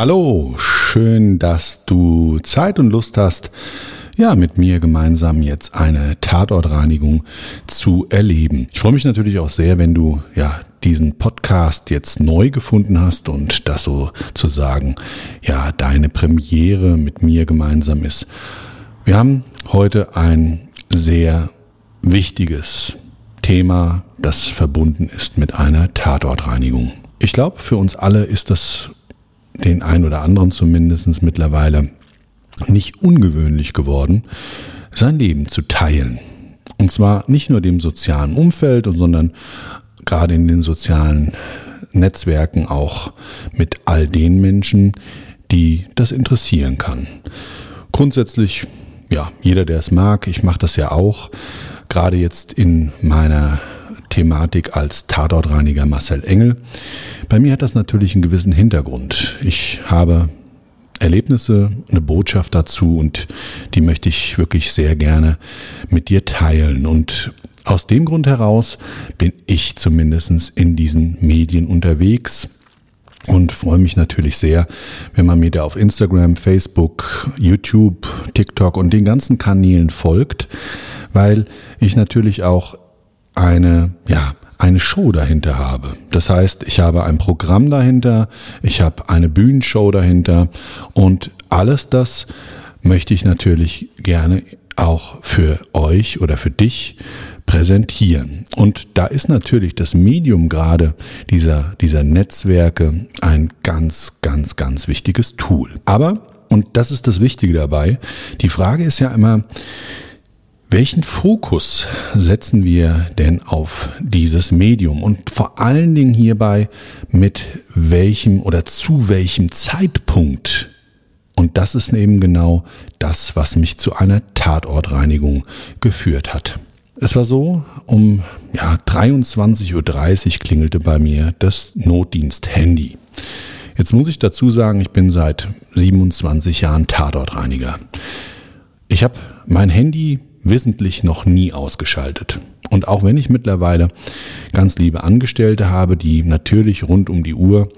Hallo, schön, dass du Zeit und Lust hast, ja, mit mir gemeinsam jetzt eine Tatortreinigung zu erleben. Ich freue mich natürlich auch sehr, wenn du ja diesen Podcast jetzt neu gefunden hast und das sozusagen ja deine Premiere mit mir gemeinsam ist. Wir haben heute ein sehr wichtiges Thema, das verbunden ist mit einer Tatortreinigung. Ich glaube, für uns alle ist das den ein oder anderen zumindest mittlerweile nicht ungewöhnlich geworden, sein Leben zu teilen. Und zwar nicht nur dem sozialen Umfeld, sondern gerade in den sozialen Netzwerken auch mit all den Menschen, die das interessieren kann. Grundsätzlich, ja, jeder, der es mag, ich mache das ja auch, gerade jetzt in meiner Thematik als Tatortreiniger Marcel Engel. Bei mir hat das natürlich einen gewissen Hintergrund. Ich habe Erlebnisse, eine Botschaft dazu und die möchte ich wirklich sehr gerne mit dir teilen. Und aus dem Grund heraus bin ich zumindest in diesen Medien unterwegs und freue mich natürlich sehr, wenn man mir da auf Instagram, Facebook, YouTube, TikTok und den ganzen Kanälen folgt, weil ich natürlich auch eine, ja, eine Show dahinter habe. Das heißt, ich habe ein Programm dahinter, ich habe eine Bühnenshow dahinter und alles das möchte ich natürlich gerne auch für euch oder für dich präsentieren. Und da ist natürlich das Medium gerade dieser, dieser Netzwerke ein ganz, ganz, ganz wichtiges Tool. Aber, und das ist das Wichtige dabei, die Frage ist ja immer, welchen Fokus setzen wir denn auf dieses Medium und vor allen Dingen hierbei mit welchem oder zu welchem Zeitpunkt? Und das ist eben genau das, was mich zu einer Tatortreinigung geführt hat. Es war so, um ja, 23.30 Uhr klingelte bei mir das Notdienst-Handy. Jetzt muss ich dazu sagen, ich bin seit 27 Jahren Tatortreiniger. Ich habe mein Handy wissentlich noch nie ausgeschaltet. Und auch wenn ich mittlerweile ganz liebe Angestellte habe, die natürlich rund um die Uhr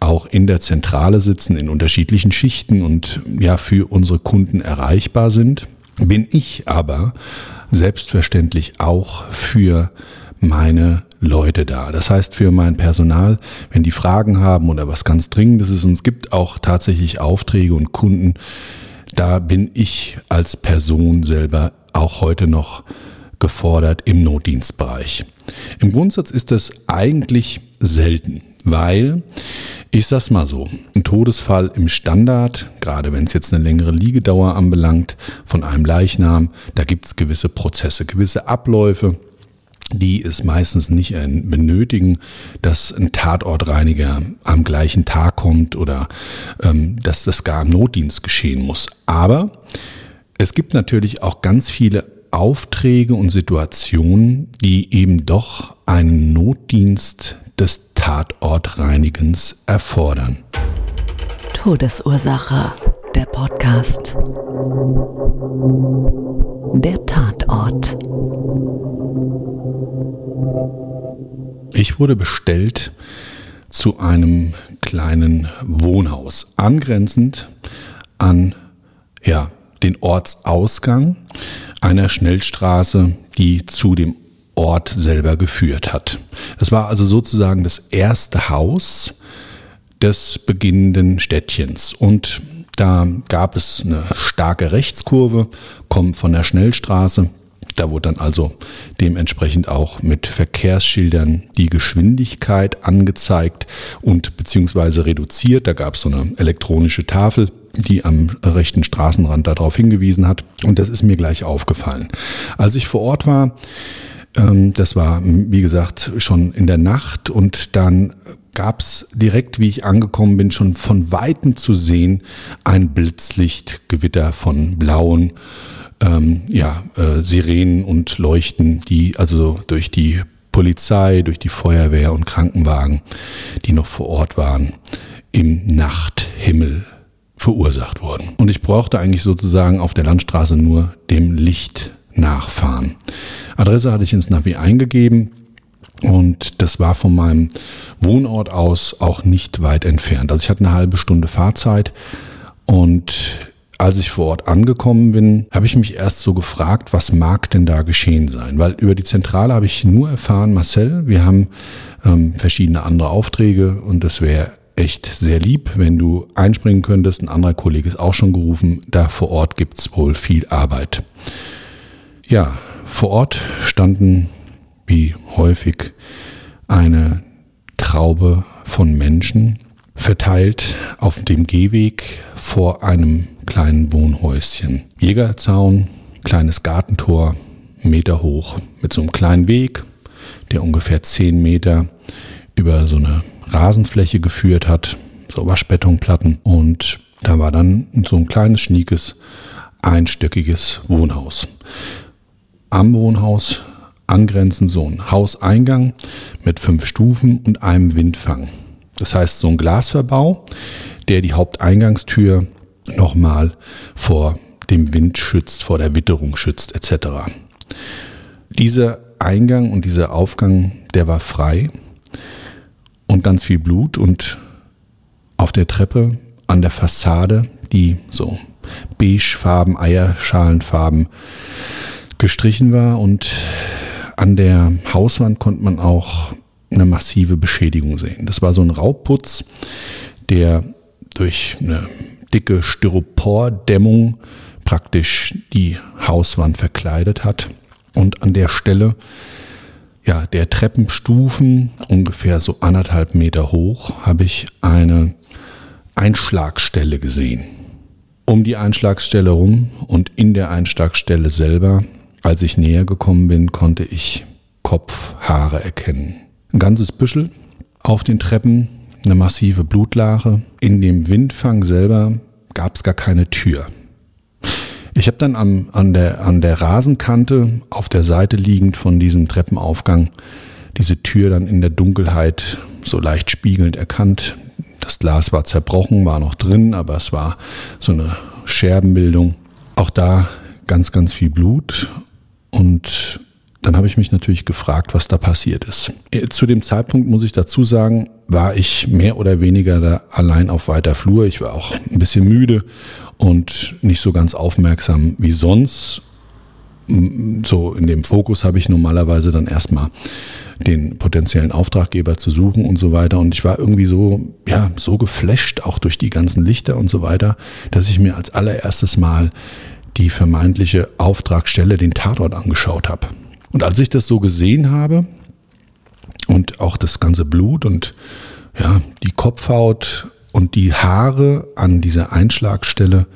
auch in der Zentrale sitzen, in unterschiedlichen Schichten und ja für unsere Kunden erreichbar sind, bin ich aber selbstverständlich auch für meine Leute da. Das heißt für mein Personal, wenn die Fragen haben oder was ganz Dringendes ist, und es gibt auch tatsächlich Aufträge und Kunden, da bin ich als Person selber auch heute noch gefordert im Notdienstbereich. Im Grundsatz ist das eigentlich selten, weil ich sag's mal so, ein Todesfall im Standard, gerade wenn es jetzt eine längere Liegedauer anbelangt von einem Leichnam, da gibt's gewisse Prozesse, gewisse Abläufe, die es meistens nicht benötigen, dass ein Tatortreiniger am gleichen Tag kommt oder ähm, dass das gar im Notdienst geschehen muss. Aber es gibt natürlich auch ganz viele Aufträge und Situationen, die eben doch einen Notdienst des Tatortreinigens erfordern. Todesursache, der Podcast. Der Tatort. Ich wurde bestellt zu einem kleinen Wohnhaus, angrenzend an ja, den Ortsausgang einer Schnellstraße, die zu dem Ort selber geführt hat. Das war also sozusagen das erste Haus des beginnenden Städtchens. Und da gab es eine starke Rechtskurve, kommt von der Schnellstraße. Da wurde dann also dementsprechend auch mit Verkehrsschildern die Geschwindigkeit angezeigt und beziehungsweise reduziert. Da gab es so eine elektronische Tafel, die am rechten Straßenrand darauf hingewiesen hat. Und das ist mir gleich aufgefallen. Als ich vor Ort war, ähm, das war, wie gesagt, schon in der Nacht und dann gab es direkt, wie ich angekommen bin, schon von weitem zu sehen ein Blitzlichtgewitter von blauen ähm, ja, äh, Sirenen und Leuchten, die also durch die Polizei, durch die Feuerwehr und Krankenwagen, die noch vor Ort waren, im Nachthimmel verursacht wurden. Und ich brauchte eigentlich sozusagen auf der Landstraße nur dem Licht nachfahren. Adresse hatte ich ins Navi eingegeben und das war von meinem Wohnort aus auch nicht weit entfernt. Also ich hatte eine halbe Stunde Fahrzeit und als ich vor Ort angekommen bin, habe ich mich erst so gefragt, was mag denn da geschehen sein? Weil über die Zentrale habe ich nur erfahren, Marcel, wir haben ähm, verschiedene andere Aufträge und es wäre echt sehr lieb, wenn du einspringen könntest. Ein anderer Kollege ist auch schon gerufen. Da vor Ort gibt's wohl viel Arbeit. Ja, vor Ort standen wie häufig eine Traube von Menschen verteilt auf dem Gehweg vor einem kleinen Wohnhäuschen. Jägerzaun, kleines Gartentor, Meter hoch, mit so einem kleinen Weg, der ungefähr zehn Meter über so eine Rasenfläche geführt hat, so Waschbetonplatten. Und da war dann so ein kleines, schniekes, einstöckiges Wohnhaus. Am Wohnhaus angrenzend so ein Hauseingang mit fünf Stufen und einem Windfang. Das heißt, so ein Glasverbau, der die Haupteingangstür nochmal vor dem Wind schützt, vor der Witterung schützt, etc. Dieser Eingang und dieser Aufgang, der war frei und ganz viel Blut und auf der Treppe an der Fassade, die so beigefarben, Eierschalenfarben gestrichen war und an der Hauswand konnte man auch eine massive Beschädigung sehen. Das war so ein Raubputz, der durch eine dicke Styropordämmung praktisch die Hauswand verkleidet hat. Und an der Stelle ja, der Treppenstufen, ungefähr so anderthalb Meter hoch, habe ich eine Einschlagstelle gesehen. Um die Einschlagstelle rum und in der Einschlagstelle selber, als ich näher gekommen bin, konnte ich Kopfhaare erkennen. Ein ganzes Büschel auf den Treppen, eine massive Blutlache. In dem Windfang selber gab es gar keine Tür. Ich habe dann am, an, der, an der Rasenkante auf der Seite liegend von diesem Treppenaufgang diese Tür dann in der Dunkelheit so leicht spiegelnd erkannt. Das Glas war zerbrochen, war noch drin, aber es war so eine Scherbenbildung. Auch da ganz, ganz viel Blut und dann habe ich mich natürlich gefragt, was da passiert ist. Äh, zu dem Zeitpunkt muss ich dazu sagen, war ich mehr oder weniger da allein auf weiter Flur. Ich war auch ein bisschen müde und nicht so ganz aufmerksam wie sonst. So in dem Fokus habe ich normalerweise dann erstmal den potenziellen Auftraggeber zu suchen und so weiter. Und ich war irgendwie so, ja, so geflasht, auch durch die ganzen Lichter und so weiter, dass ich mir als allererstes Mal die vermeintliche Auftragstelle, den Tatort angeschaut habe. Und als ich das so gesehen habe und auch das ganze Blut und ja, die Kopfhaut und die Haare an dieser Einschlagstelle,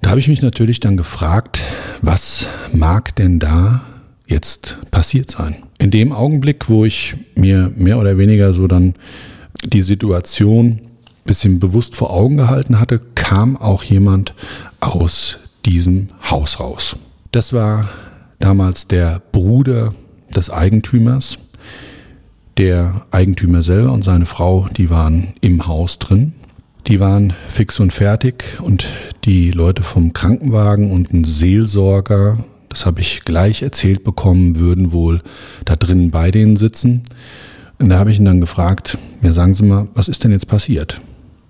da habe ich mich natürlich dann gefragt, was mag denn da jetzt passiert sein? In dem Augenblick, wo ich mir mehr oder weniger so dann die Situation bisschen bewusst vor Augen gehalten hatte, kam auch jemand aus diesem Haus raus. Das war damals der Bruder des Eigentümers. Der Eigentümer selber und seine Frau, die waren im Haus drin. Die waren fix und fertig und die Leute vom Krankenwagen und ein Seelsorger, das habe ich gleich erzählt bekommen, würden wohl da drinnen bei denen sitzen. Und da habe ich ihn dann gefragt, ja sagen Sie mal, was ist denn jetzt passiert?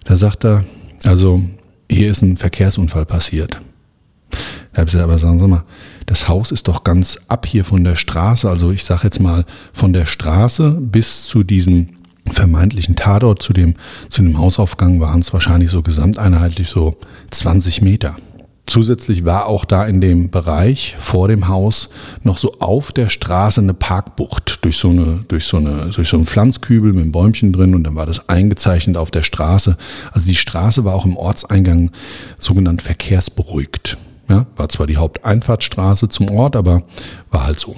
Da sagt er, also hier ist ein Verkehrsunfall passiert. Da habe ich gesagt, aber sagen Sie mal, das Haus ist doch ganz ab hier von der Straße. Also ich sage jetzt mal von der Straße bis zu diesem vermeintlichen Tatort, zu dem, zu dem Hausaufgang waren es wahrscheinlich so gesamteinheitlich so 20 Meter. Zusätzlich war auch da in dem Bereich vor dem Haus noch so auf der Straße eine Parkbucht durch so eine, durch so eine, durch so einen Pflanzkübel mit einem Bäumchen drin und dann war das eingezeichnet auf der Straße. Also die Straße war auch im Ortseingang sogenannt verkehrsberuhigt. Ja, war zwar die Haupteinfahrtsstraße zum Ort, aber war halt so.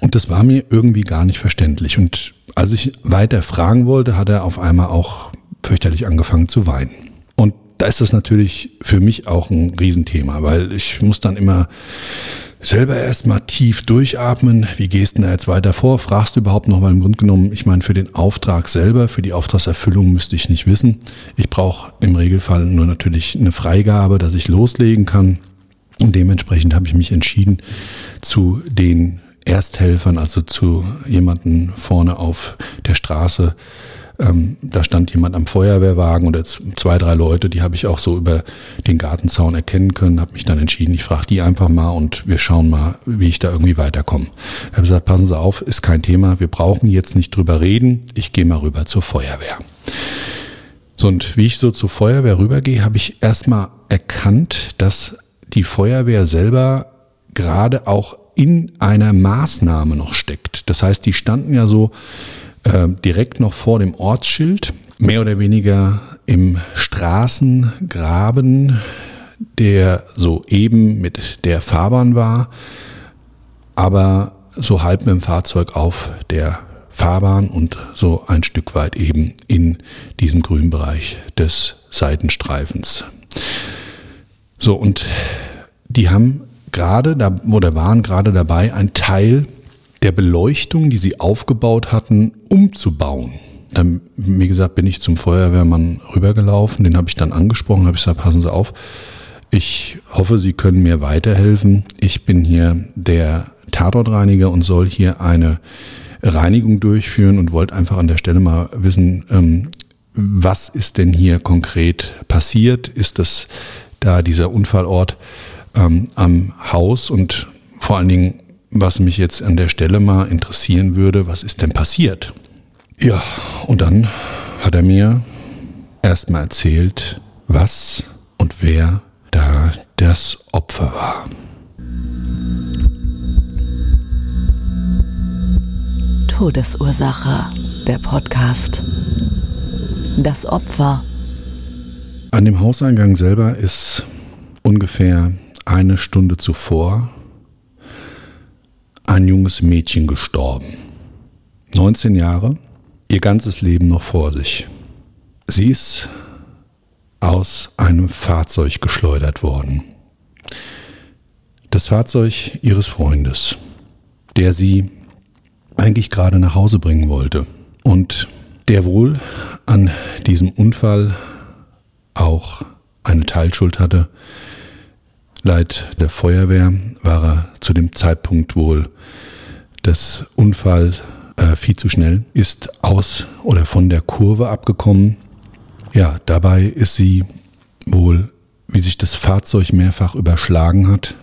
Und das war mir irgendwie gar nicht verständlich. Und als ich weiter fragen wollte, hat er auf einmal auch fürchterlich angefangen zu weinen. Und da ist das natürlich für mich auch ein Riesenthema, weil ich muss dann immer selber erstmal tief durchatmen. Wie gehst du da jetzt weiter vor? Fragst du überhaupt noch, weil im Grunde genommen, ich meine, für den Auftrag selber, für die Auftragserfüllung müsste ich nicht wissen. Ich brauche im Regelfall nur natürlich eine Freigabe, dass ich loslegen kann. Und dementsprechend habe ich mich entschieden, zu den Ersthelfern, also zu jemanden vorne auf der Straße, ähm, da stand jemand am Feuerwehrwagen oder zwei, drei Leute, die habe ich auch so über den Gartenzaun erkennen können, habe mich dann entschieden, ich frage die einfach mal und wir schauen mal, wie ich da irgendwie weiterkomme. Ich habe gesagt, passen Sie auf, ist kein Thema, wir brauchen jetzt nicht drüber reden, ich gehe mal rüber zur Feuerwehr. So, und wie ich so zur Feuerwehr rübergehe, habe ich erstmal erkannt, dass die Feuerwehr selber gerade auch in einer Maßnahme noch steckt. Das heißt, die standen ja so äh, direkt noch vor dem Ortsschild, mehr oder weniger im Straßengraben, der so eben mit der Fahrbahn war, aber so halb mit dem Fahrzeug auf der Fahrbahn und so ein Stück weit eben in diesem grünen Bereich des Seitenstreifens. So, und die haben gerade da, oder waren gerade dabei, ein Teil der Beleuchtung, die sie aufgebaut hatten, umzubauen. Dann, wie gesagt, bin ich zum Feuerwehrmann rübergelaufen, den habe ich dann angesprochen, habe ich gesagt, passen Sie auf, ich hoffe, Sie können mir weiterhelfen. Ich bin hier der Tatortreiniger und soll hier eine Reinigung durchführen und wollte einfach an der Stelle mal wissen, ähm, was ist denn hier konkret passiert? Ist das da dieser Unfallort ähm, am Haus und vor allen Dingen, was mich jetzt an der Stelle mal interessieren würde, was ist denn passiert? Ja, und dann hat er mir erstmal erzählt, was und wer da das Opfer war. Todesursache, der Podcast. Das Opfer. An dem Hauseingang selber ist ungefähr eine Stunde zuvor ein junges Mädchen gestorben. 19 Jahre, ihr ganzes Leben noch vor sich. Sie ist aus einem Fahrzeug geschleudert worden. Das Fahrzeug ihres Freundes, der sie eigentlich gerade nach Hause bringen wollte und der wohl an diesem Unfall auch eine Teilschuld hatte, Leid der Feuerwehr war er zu dem Zeitpunkt wohl des Unfalls äh, viel zu schnell, ist aus oder von der Kurve abgekommen. Ja, dabei ist sie wohl, wie sich das Fahrzeug mehrfach überschlagen hat,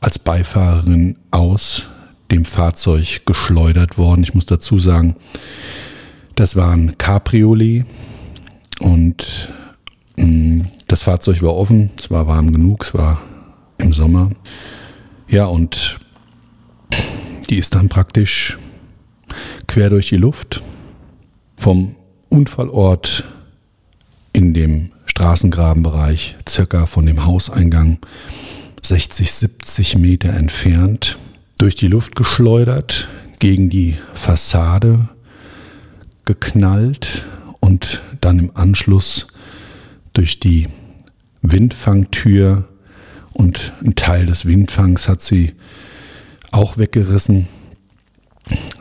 als Beifahrerin aus dem Fahrzeug geschleudert worden. Ich muss dazu sagen, das war ein Cabriolet und das Fahrzeug war offen, es war warm genug, es war im Sommer. Ja, und die ist dann praktisch quer durch die Luft vom Unfallort in dem Straßengrabenbereich, circa von dem Hauseingang 60, 70 Meter entfernt, durch die Luft geschleudert, gegen die Fassade geknallt und dann im Anschluss durch die Windfangtür und ein Teil des Windfangs hat sie auch weggerissen,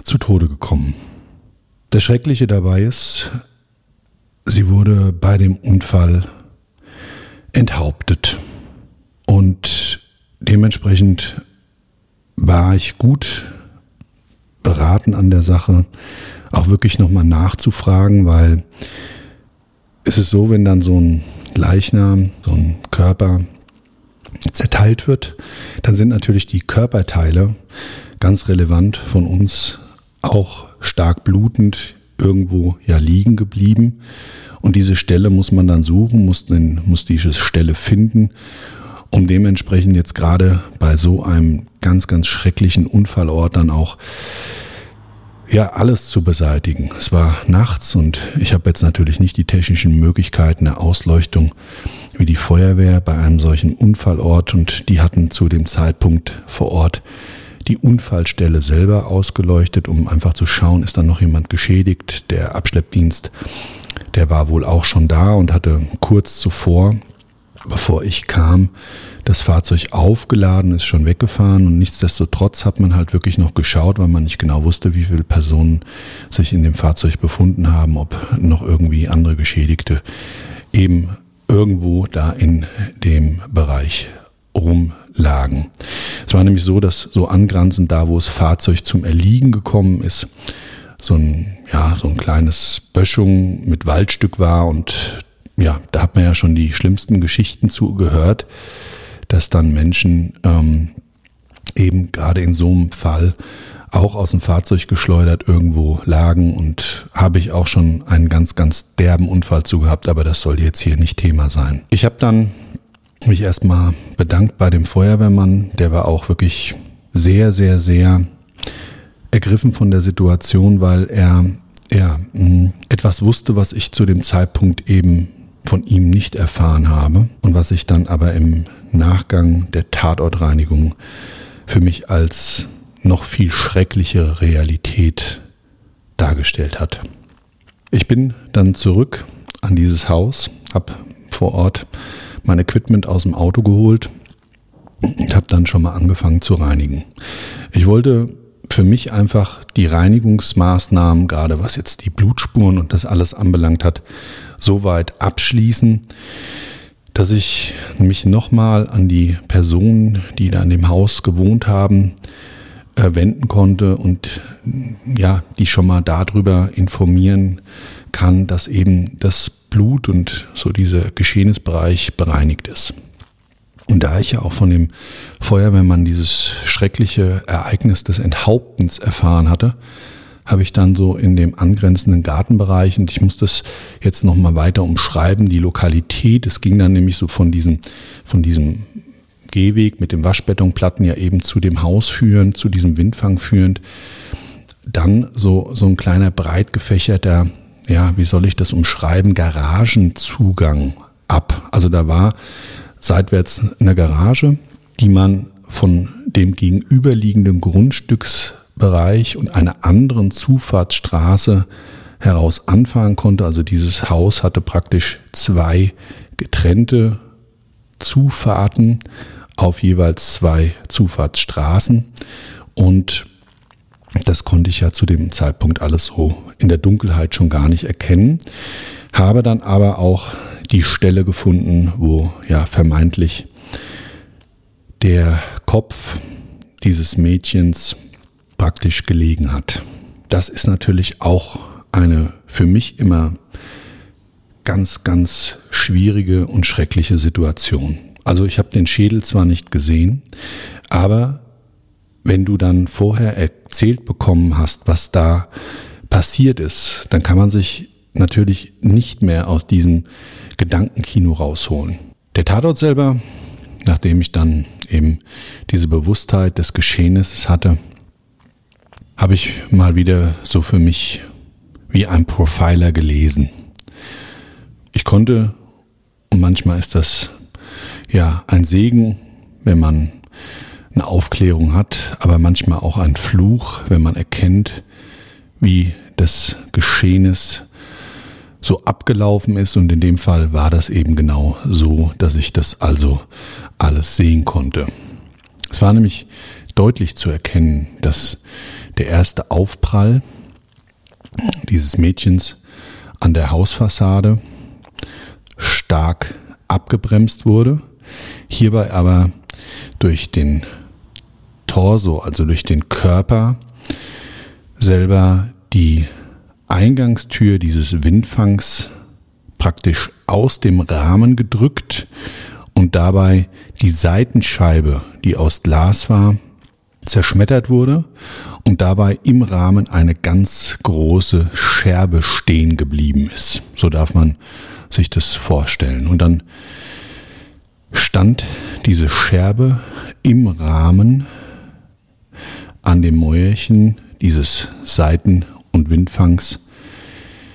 zu Tode gekommen. Das Schreckliche dabei ist, sie wurde bei dem Unfall enthauptet. Und dementsprechend war ich gut beraten an der Sache, auch wirklich nochmal nachzufragen, weil ist es so, wenn dann so ein Leichnam, so ein Körper zerteilt wird, dann sind natürlich die Körperteile ganz relevant von uns auch stark blutend irgendwo ja liegen geblieben. Und diese Stelle muss man dann suchen, muss, den, muss diese Stelle finden, um dementsprechend jetzt gerade bei so einem ganz, ganz schrecklichen Unfallort dann auch ja, alles zu beseitigen. Es war nachts und ich habe jetzt natürlich nicht die technischen Möglichkeiten der Ausleuchtung wie die Feuerwehr bei einem solchen Unfallort und die hatten zu dem Zeitpunkt vor Ort die Unfallstelle selber ausgeleuchtet, um einfach zu schauen, ist da noch jemand geschädigt. Der Abschleppdienst, der war wohl auch schon da und hatte kurz zuvor, bevor ich kam, das Fahrzeug aufgeladen, ist schon weggefahren und nichtsdestotrotz hat man halt wirklich noch geschaut, weil man nicht genau wusste, wie viele Personen sich in dem Fahrzeug befunden haben, ob noch irgendwie andere Geschädigte eben irgendwo da in dem Bereich rumlagen. Es war nämlich so, dass so angrenzend da, wo das Fahrzeug zum Erliegen gekommen ist, so ein, ja, so ein kleines Böschung mit Waldstück war und ja, da hat man ja schon die schlimmsten Geschichten zugehört, dass dann Menschen ähm, eben gerade in so einem Fall auch aus dem Fahrzeug geschleudert irgendwo lagen und habe ich auch schon einen ganz, ganz derben Unfall zu gehabt, aber das soll jetzt hier nicht Thema sein. Ich habe dann mich erstmal bedankt bei dem Feuerwehrmann, der war auch wirklich sehr, sehr, sehr ergriffen von der Situation, weil er ja, etwas wusste, was ich zu dem Zeitpunkt eben von ihm nicht erfahren habe und was ich dann aber im Nachgang der Tatortreinigung für mich als noch viel schrecklichere Realität dargestellt hat. Ich bin dann zurück an dieses Haus, habe vor Ort mein Equipment aus dem Auto geholt und habe dann schon mal angefangen zu reinigen. Ich wollte für mich einfach die Reinigungsmaßnahmen, gerade was jetzt die Blutspuren und das alles anbelangt hat, so weit abschließen, dass ich mich nochmal an die Personen, die da in dem Haus gewohnt haben, äh, wenden konnte und ja, die schon mal darüber informieren kann, dass eben das Blut und so dieser Geschehnisbereich bereinigt ist. Und da ich ja auch von dem Feuerwehrmann dieses schreckliche Ereignis des Enthauptens erfahren hatte, habe ich dann so in dem angrenzenden Gartenbereich und ich muss das jetzt nochmal weiter umschreiben, die Lokalität. Es ging dann nämlich so von diesem, von diesem Gehweg mit den Waschbetonplatten ja eben zu dem Haus führend, zu diesem Windfang führend. Dann so, so ein kleiner breit gefächerter, ja, wie soll ich das umschreiben, Garagenzugang ab. Also da war seitwärts eine Garage, die man von dem gegenüberliegenden Grundstücks Bereich und einer anderen Zufahrtsstraße heraus anfahren konnte. Also dieses Haus hatte praktisch zwei getrennte Zufahrten auf jeweils zwei Zufahrtsstraßen und das konnte ich ja zu dem Zeitpunkt alles so in der Dunkelheit schon gar nicht erkennen, habe dann aber auch die Stelle gefunden, wo ja vermeintlich der Kopf dieses Mädchens praktisch gelegen hat. Das ist natürlich auch eine für mich immer ganz, ganz schwierige und schreckliche Situation. Also ich habe den Schädel zwar nicht gesehen, aber wenn du dann vorher erzählt bekommen hast, was da passiert ist, dann kann man sich natürlich nicht mehr aus diesem Gedankenkino rausholen. Der Tatort selber, nachdem ich dann eben diese Bewusstheit des Geschehnisses hatte, habe ich mal wieder so für mich wie ein Profiler gelesen. Ich konnte, und manchmal ist das ja ein Segen, wenn man eine Aufklärung hat, aber manchmal auch ein Fluch, wenn man erkennt, wie das Geschehnis so abgelaufen ist. Und in dem Fall war das eben genau so, dass ich das also alles sehen konnte. Es war nämlich deutlich zu erkennen, dass der erste Aufprall dieses Mädchens an der Hausfassade stark abgebremst wurde, hierbei aber durch den Torso, also durch den Körper selber die Eingangstür dieses Windfangs praktisch aus dem Rahmen gedrückt und dabei die Seitenscheibe, die aus Glas war, zerschmettert wurde und dabei im Rahmen eine ganz große Scherbe stehen geblieben ist. So darf man sich das vorstellen. Und dann stand diese Scherbe im Rahmen an dem Mäuerchen dieses Seiten- und Windfangs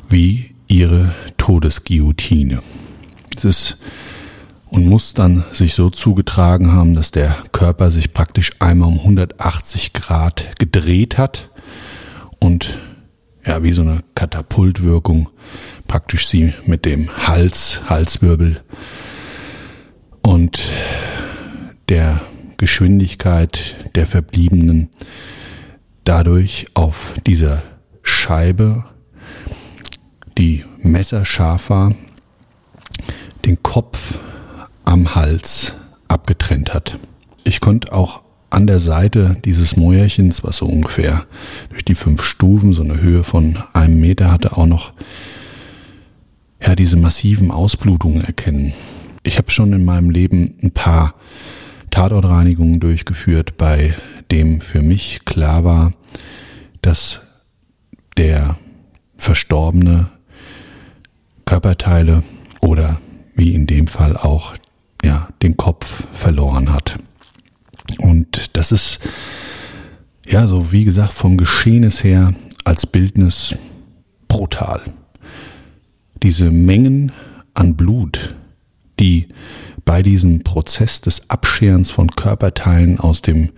wie ihre Todesguillotine. Es ist und muss dann sich so zugetragen haben, dass der Körper sich praktisch einmal um 180 Grad gedreht hat und ja, wie so eine Katapultwirkung praktisch sie mit dem Hals, Halswirbel und der Geschwindigkeit der Verbliebenen dadurch auf dieser Scheibe, die messerscharf war, den Kopf am Hals abgetrennt hat. Ich konnte auch an der Seite dieses Mäuerchens, was so ungefähr durch die fünf Stufen so eine Höhe von einem Meter hatte, auch noch ja diese massiven Ausblutungen erkennen. Ich habe schon in meinem Leben ein paar Tatortreinigungen durchgeführt, bei dem für mich klar war, dass der Verstorbene Körperteile oder wie in dem Fall auch ja, den Kopf verloren hat. Und das ist, ja, so wie gesagt, vom Geschehnis her als Bildnis brutal. Diese Mengen an Blut, die bei diesem Prozess des Abscherens von Körperteilen aus dem,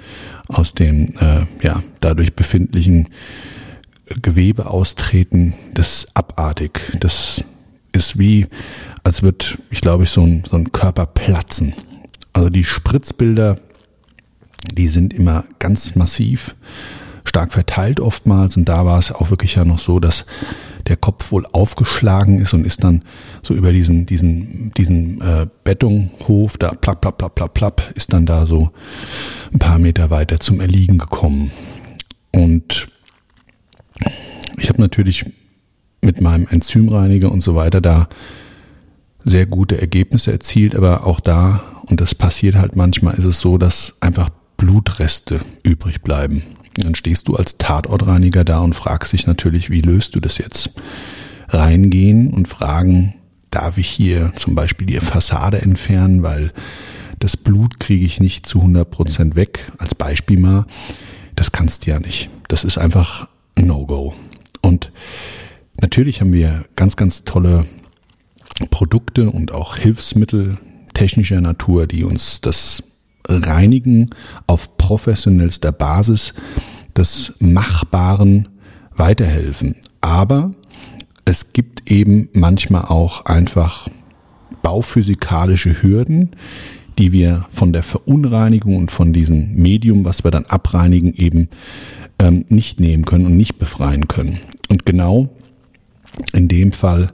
aus dem, äh, ja, dadurch befindlichen Gewebe austreten, das ist abartig. Das ist wie, als wird, ich glaube, ich so ein, so ein Körper platzen. Also die Spritzbilder, die sind immer ganz massiv, stark verteilt oftmals und da war es auch wirklich ja noch so, dass der Kopf wohl aufgeschlagen ist und ist dann so über diesen diesen diesen äh, Bettunghof da plapp plapp plapp plapp plapp ist dann da so ein paar Meter weiter zum Erliegen gekommen und ich habe natürlich mit meinem Enzymreiniger und so weiter da sehr gute Ergebnisse erzielt, aber auch da, und das passiert halt manchmal, ist es so, dass einfach Blutreste übrig bleiben. Dann stehst du als Tatortreiniger da und fragst dich natürlich, wie löst du das jetzt? Reingehen und fragen, darf ich hier zum Beispiel die Fassade entfernen, weil das Blut kriege ich nicht zu 100 Prozent weg, als Beispiel mal. Das kannst du ja nicht. Das ist einfach No-Go. Und natürlich haben wir ganz, ganz tolle Produkte und auch Hilfsmittel technischer Natur, die uns das Reinigen auf professionellster Basis des Machbaren weiterhelfen. Aber es gibt eben manchmal auch einfach bauphysikalische Hürden, die wir von der Verunreinigung und von diesem Medium, was wir dann abreinigen, eben ähm, nicht nehmen können und nicht befreien können. Und genau in dem Fall,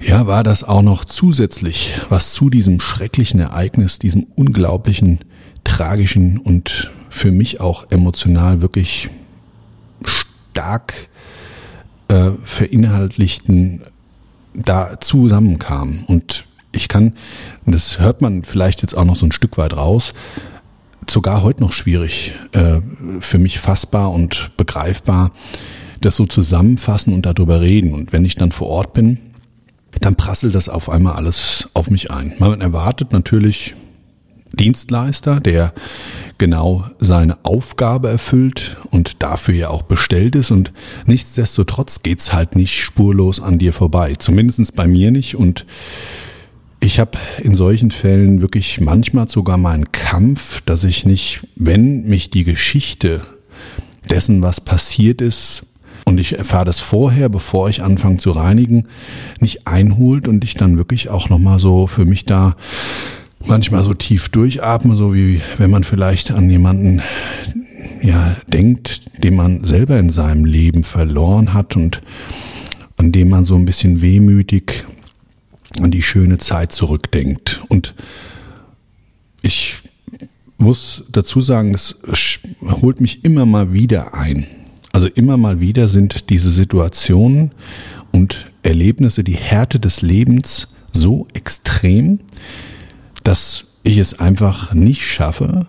ja, war das auch noch zusätzlich, was zu diesem schrecklichen Ereignis, diesem unglaublichen, tragischen und für mich auch emotional wirklich stark äh, verinhaltlichten da zusammenkam. Und ich kann, das hört man vielleicht jetzt auch noch so ein Stück weit raus, sogar heute noch schwierig, äh, für mich fassbar und begreifbar, das so zusammenfassen und darüber reden. Und wenn ich dann vor Ort bin, dann prasselt das auf einmal alles auf mich ein. Man erwartet natürlich Dienstleister, der genau seine Aufgabe erfüllt und dafür ja auch bestellt ist und nichtsdestotrotz geht's halt nicht spurlos an dir vorbei. Zumindestens bei mir nicht und ich habe in solchen Fällen wirklich manchmal sogar meinen Kampf, dass ich nicht, wenn mich die Geschichte dessen, was passiert ist, und ich erfahre das vorher, bevor ich anfange zu reinigen, nicht einholt und ich dann wirklich auch nochmal so für mich da manchmal so tief durchatme, so wie wenn man vielleicht an jemanden ja denkt, den man selber in seinem Leben verloren hat und an dem man so ein bisschen wehmütig an die schöne Zeit zurückdenkt. Und ich muss dazu sagen, es holt mich immer mal wieder ein. Also immer mal wieder sind diese Situationen und Erlebnisse, die Härte des Lebens so extrem, dass ich es einfach nicht schaffe,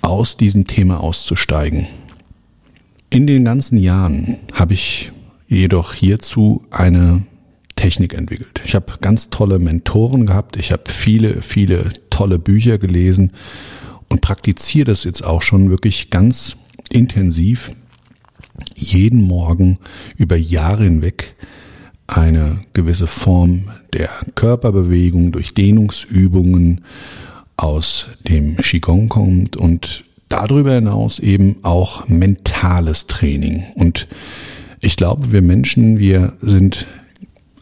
aus diesem Thema auszusteigen. In den ganzen Jahren habe ich jedoch hierzu eine Technik entwickelt. Ich habe ganz tolle Mentoren gehabt, ich habe viele, viele tolle Bücher gelesen und praktiziere das jetzt auch schon wirklich ganz intensiv jeden Morgen über Jahre hinweg eine gewisse Form der Körperbewegung durch Dehnungsübungen aus dem Qigong kommt und darüber hinaus eben auch mentales Training. Und ich glaube, wir Menschen, wir sind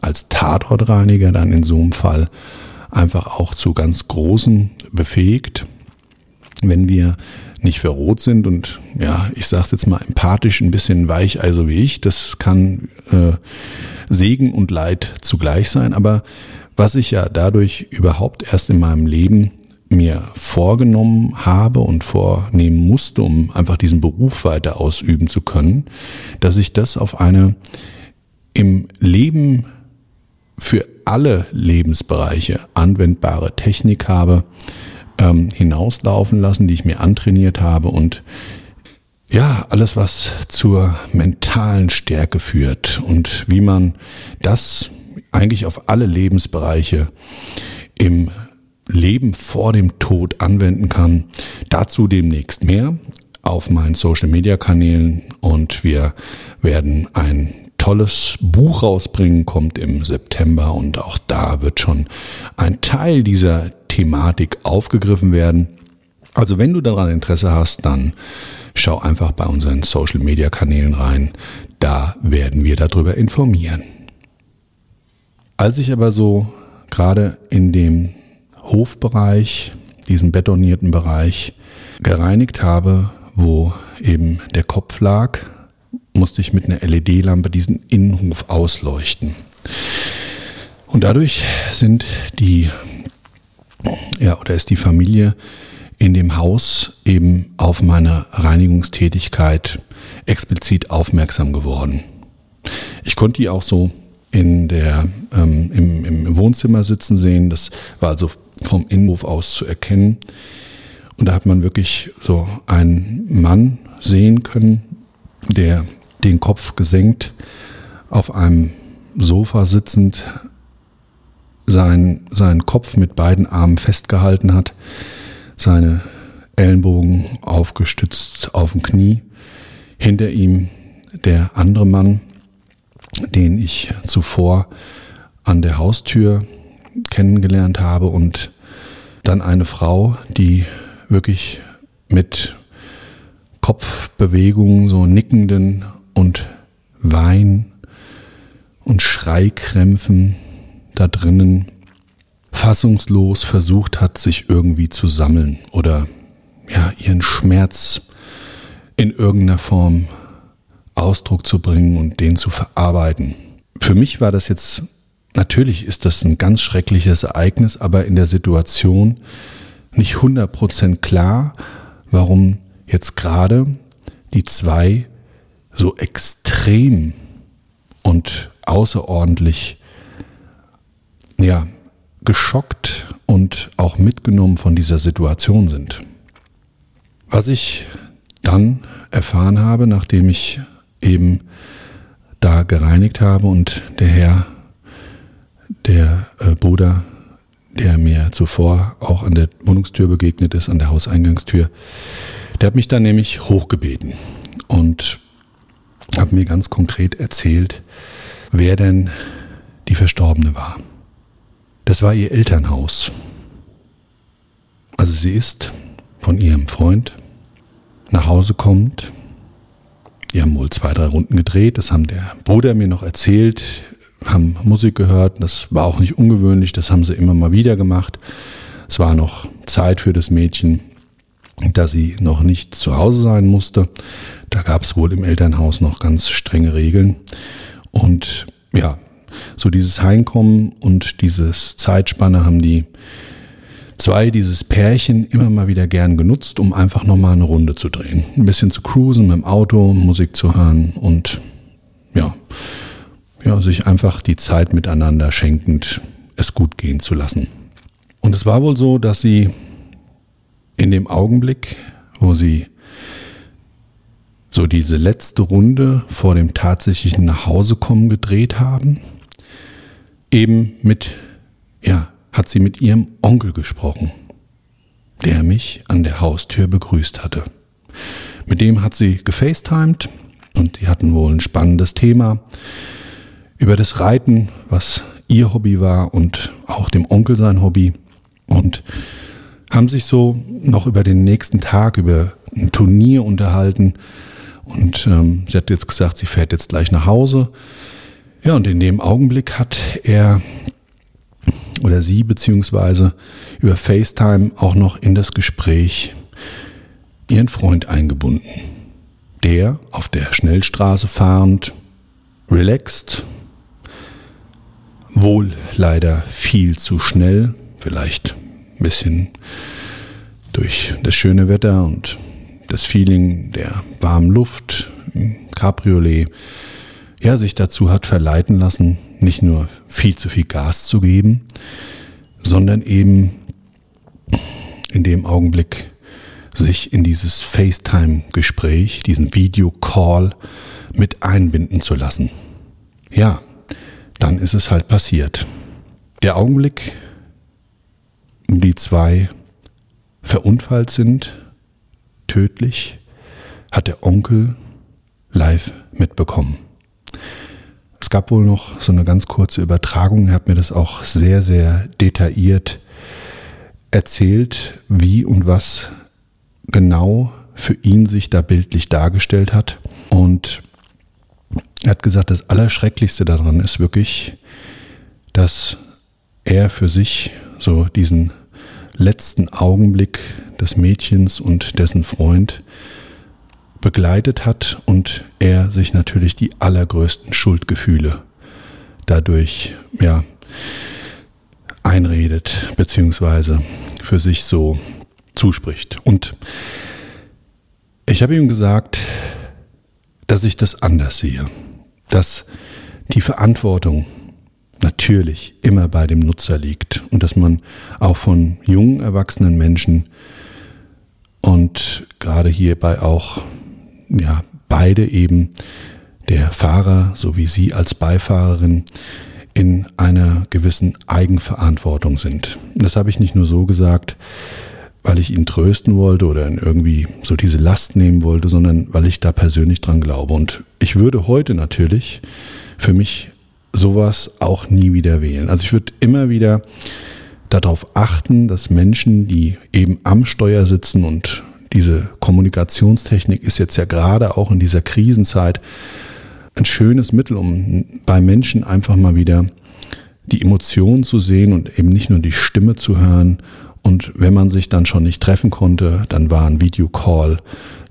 als Tatortreiniger dann in so einem Fall einfach auch zu ganz großen befähigt, wenn wir nicht verrot sind und ja, ich sage jetzt mal empathisch ein bisschen weich, also wie ich, das kann äh, Segen und Leid zugleich sein, aber was ich ja dadurch überhaupt erst in meinem Leben mir vorgenommen habe und vornehmen musste, um einfach diesen Beruf weiter ausüben zu können, dass ich das auf eine im Leben für alle Lebensbereiche anwendbare Technik habe, ähm, hinauslaufen lassen, die ich mir antrainiert habe und ja, alles, was zur mentalen Stärke führt und wie man das eigentlich auf alle Lebensbereiche im Leben vor dem Tod anwenden kann. Dazu demnächst mehr auf meinen Social Media Kanälen und wir werden ein tolles Buch rausbringen, kommt im September und auch da wird schon ein Teil dieser Thematik aufgegriffen werden. Also wenn du daran Interesse hast, dann schau einfach bei unseren Social Media Kanälen rein. Da werden wir darüber informieren. Als ich aber so gerade in dem Hofbereich, diesen betonierten Bereich, gereinigt habe, wo eben der Kopf lag, musste ich mit einer LED-Lampe diesen Innenhof ausleuchten. Und dadurch sind die, ja, oder ist die Familie in dem Haus eben auf meine Reinigungstätigkeit explizit aufmerksam geworden. Ich konnte die auch so in der, ähm, im, im Wohnzimmer sitzen sehen. Das war also vom Innenhof aus zu erkennen. Und da hat man wirklich so einen Mann sehen können, der den Kopf gesenkt auf einem Sofa sitzend seinen, seinen Kopf mit beiden Armen festgehalten hat, seine Ellenbogen aufgestützt auf dem Knie. Hinter ihm der andere Mann, den ich zuvor an der Haustür kennengelernt habe und dann eine Frau, die wirklich mit Kopfbewegungen, so nickenden und Wein und Schreikrämpfen da drinnen fassungslos versucht hat, sich irgendwie zu sammeln oder ja, ihren Schmerz in irgendeiner Form Ausdruck zu bringen und den zu verarbeiten. Für mich war das jetzt Natürlich ist das ein ganz schreckliches Ereignis, aber in der Situation nicht 100% klar, warum jetzt gerade die zwei so extrem und außerordentlich ja, geschockt und auch mitgenommen von dieser Situation sind. Was ich dann erfahren habe, nachdem ich eben da gereinigt habe und der Herr der äh, Bruder, der mir zuvor auch an der Wohnungstür begegnet ist, an der Hauseingangstür, der hat mich dann nämlich hochgebeten und hat mir ganz konkret erzählt, wer denn die Verstorbene war. Das war ihr Elternhaus. Also sie ist von ihrem Freund nach Hause kommt. Die haben wohl zwei, drei Runden gedreht. Das haben der Bruder mir noch erzählt haben Musik gehört. Das war auch nicht ungewöhnlich, das haben sie immer mal wieder gemacht. Es war noch Zeit für das Mädchen, da sie noch nicht zu Hause sein musste. Da gab es wohl im Elternhaus noch ganz strenge Regeln. Und ja, so dieses Heimkommen und dieses Zeitspanne haben die zwei, dieses Pärchen, immer mal wieder gern genutzt, um einfach nochmal eine Runde zu drehen. Ein bisschen zu cruisen mit dem Auto, Musik zu hören und ja, ja, sich einfach die Zeit miteinander schenkend es gut gehen zu lassen. Und es war wohl so, dass sie in dem Augenblick, wo sie so diese letzte Runde vor dem tatsächlichen Nachhausekommen gedreht haben, eben mit, ja, hat sie mit ihrem Onkel gesprochen, der mich an der Haustür begrüßt hatte. Mit dem hat sie gefacetimed und die hatten wohl ein spannendes Thema über das Reiten, was ihr Hobby war und auch dem Onkel sein Hobby und haben sich so noch über den nächsten Tag, über ein Turnier unterhalten und ähm, sie hat jetzt gesagt, sie fährt jetzt gleich nach Hause. Ja, und in dem Augenblick hat er oder sie beziehungsweise über FaceTime auch noch in das Gespräch ihren Freund eingebunden. Der auf der Schnellstraße fahrend, relaxed, wohl leider viel zu schnell, vielleicht ein bisschen durch das schöne Wetter und das Feeling der warmen Luft im Cabriolet, ja, sich dazu hat verleiten lassen, nicht nur viel zu viel Gas zu geben, sondern eben in dem Augenblick sich in dieses FaceTime-Gespräch, diesen Videocall mit einbinden zu lassen. Ja, dann ist es halt passiert. Der Augenblick, die zwei verunfallt sind, tödlich, hat der Onkel live mitbekommen. Es gab wohl noch so eine ganz kurze Übertragung. Er hat mir das auch sehr, sehr detailliert erzählt, wie und was genau für ihn sich da bildlich dargestellt hat. Und er hat gesagt, das Allerschrecklichste daran ist wirklich, dass er für sich so diesen letzten Augenblick des Mädchens und dessen Freund begleitet hat und er sich natürlich die allergrößten Schuldgefühle dadurch ja einredet beziehungsweise für sich so zuspricht. Und ich habe ihm gesagt, dass ich das anders sehe, dass die Verantwortung natürlich immer bei dem Nutzer liegt und dass man auch von jungen erwachsenen Menschen und gerade hierbei auch ja beide eben der Fahrer sowie Sie als Beifahrerin in einer gewissen Eigenverantwortung sind. Das habe ich nicht nur so gesagt, weil ich ihn trösten wollte oder irgendwie so diese Last nehmen wollte, sondern weil ich da persönlich dran glaube. Und ich würde heute natürlich für mich sowas auch nie wieder wählen. Also ich würde immer wieder darauf achten, dass Menschen, die eben am Steuer sitzen und diese Kommunikationstechnik ist jetzt ja gerade auch in dieser Krisenzeit ein schönes Mittel, um bei Menschen einfach mal wieder die Emotionen zu sehen und eben nicht nur die Stimme zu hören und wenn man sich dann schon nicht treffen konnte, dann war ein Videocall,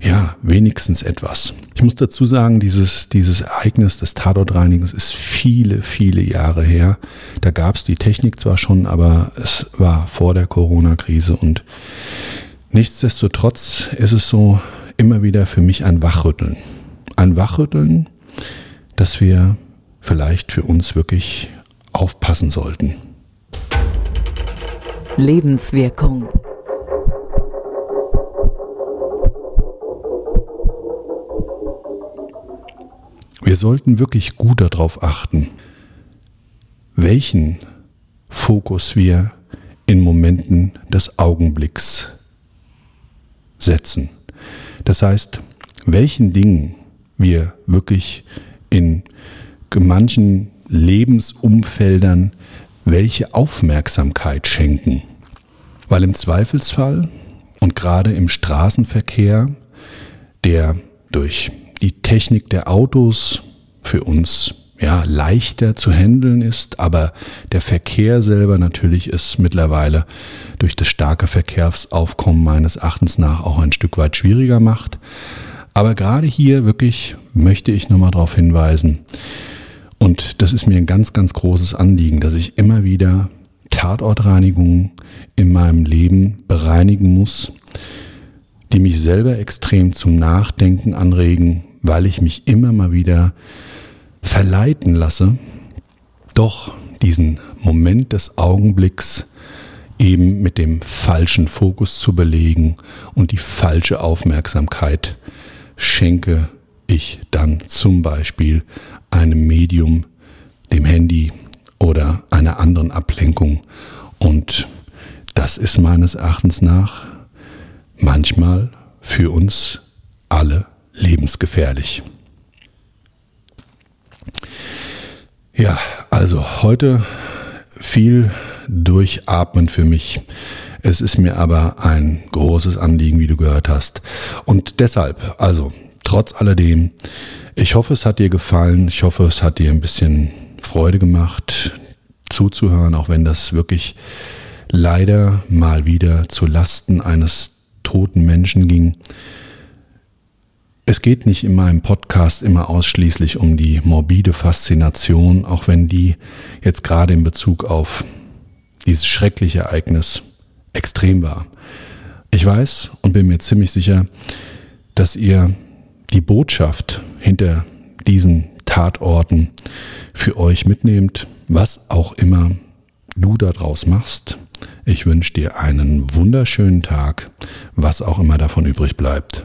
ja, wenigstens etwas. Ich muss dazu sagen, dieses, dieses Ereignis des Tatortreinigens ist viele, viele Jahre her. Da gab es die Technik zwar schon, aber es war vor der Corona-Krise und nichtsdestotrotz ist es so immer wieder für mich ein Wachrütteln. Ein Wachrütteln, dass wir vielleicht für uns wirklich aufpassen sollten. Lebenswirkung. Wir sollten wirklich gut darauf achten, welchen Fokus wir in Momenten des Augenblicks setzen. Das heißt, welchen Dingen wir wirklich in manchen Lebensumfeldern welche Aufmerksamkeit schenken. Weil im Zweifelsfall und gerade im Straßenverkehr, der durch die Technik der Autos für uns ja, leichter zu handeln ist, aber der Verkehr selber natürlich ist mittlerweile durch das starke Verkehrsaufkommen meines Erachtens nach auch ein Stück weit schwieriger macht. Aber gerade hier wirklich möchte ich nochmal darauf hinweisen, und das ist mir ein ganz, ganz großes Anliegen, dass ich immer wieder Tatortreinigungen in meinem Leben bereinigen muss, die mich selber extrem zum Nachdenken anregen, weil ich mich immer mal wieder verleiten lasse, doch diesen Moment des Augenblicks eben mit dem falschen Fokus zu belegen und die falsche Aufmerksamkeit schenke ich dann zum Beispiel einem Medium, dem Handy oder einer anderen Ablenkung. Und das ist meines Erachtens nach manchmal für uns alle lebensgefährlich. Ja, also heute viel Durchatmen für mich. Es ist mir aber ein großes Anliegen, wie du gehört hast. Und deshalb, also trotz alledem, ich hoffe, es hat dir gefallen. Ich hoffe, es hat dir ein bisschen Freude gemacht, zuzuhören, auch wenn das wirklich leider mal wieder zu Lasten eines toten Menschen ging. Es geht nicht in meinem Podcast immer ausschließlich um die morbide Faszination, auch wenn die jetzt gerade in Bezug auf dieses schreckliche Ereignis extrem war. Ich weiß und bin mir ziemlich sicher, dass ihr die Botschaft hinter diesen Tatorten für euch mitnehmt, was auch immer du daraus machst. Ich wünsche dir einen wunderschönen Tag, was auch immer davon übrig bleibt.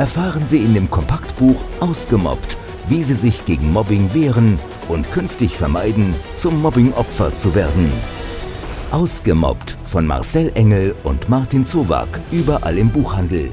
Erfahren Sie in dem Kompaktbuch Ausgemobbt, wie Sie sich gegen Mobbing wehren und künftig vermeiden, zum Mobbing-Opfer zu werden. Ausgemobbt von Marcel Engel und Martin Zowak, überall im Buchhandel.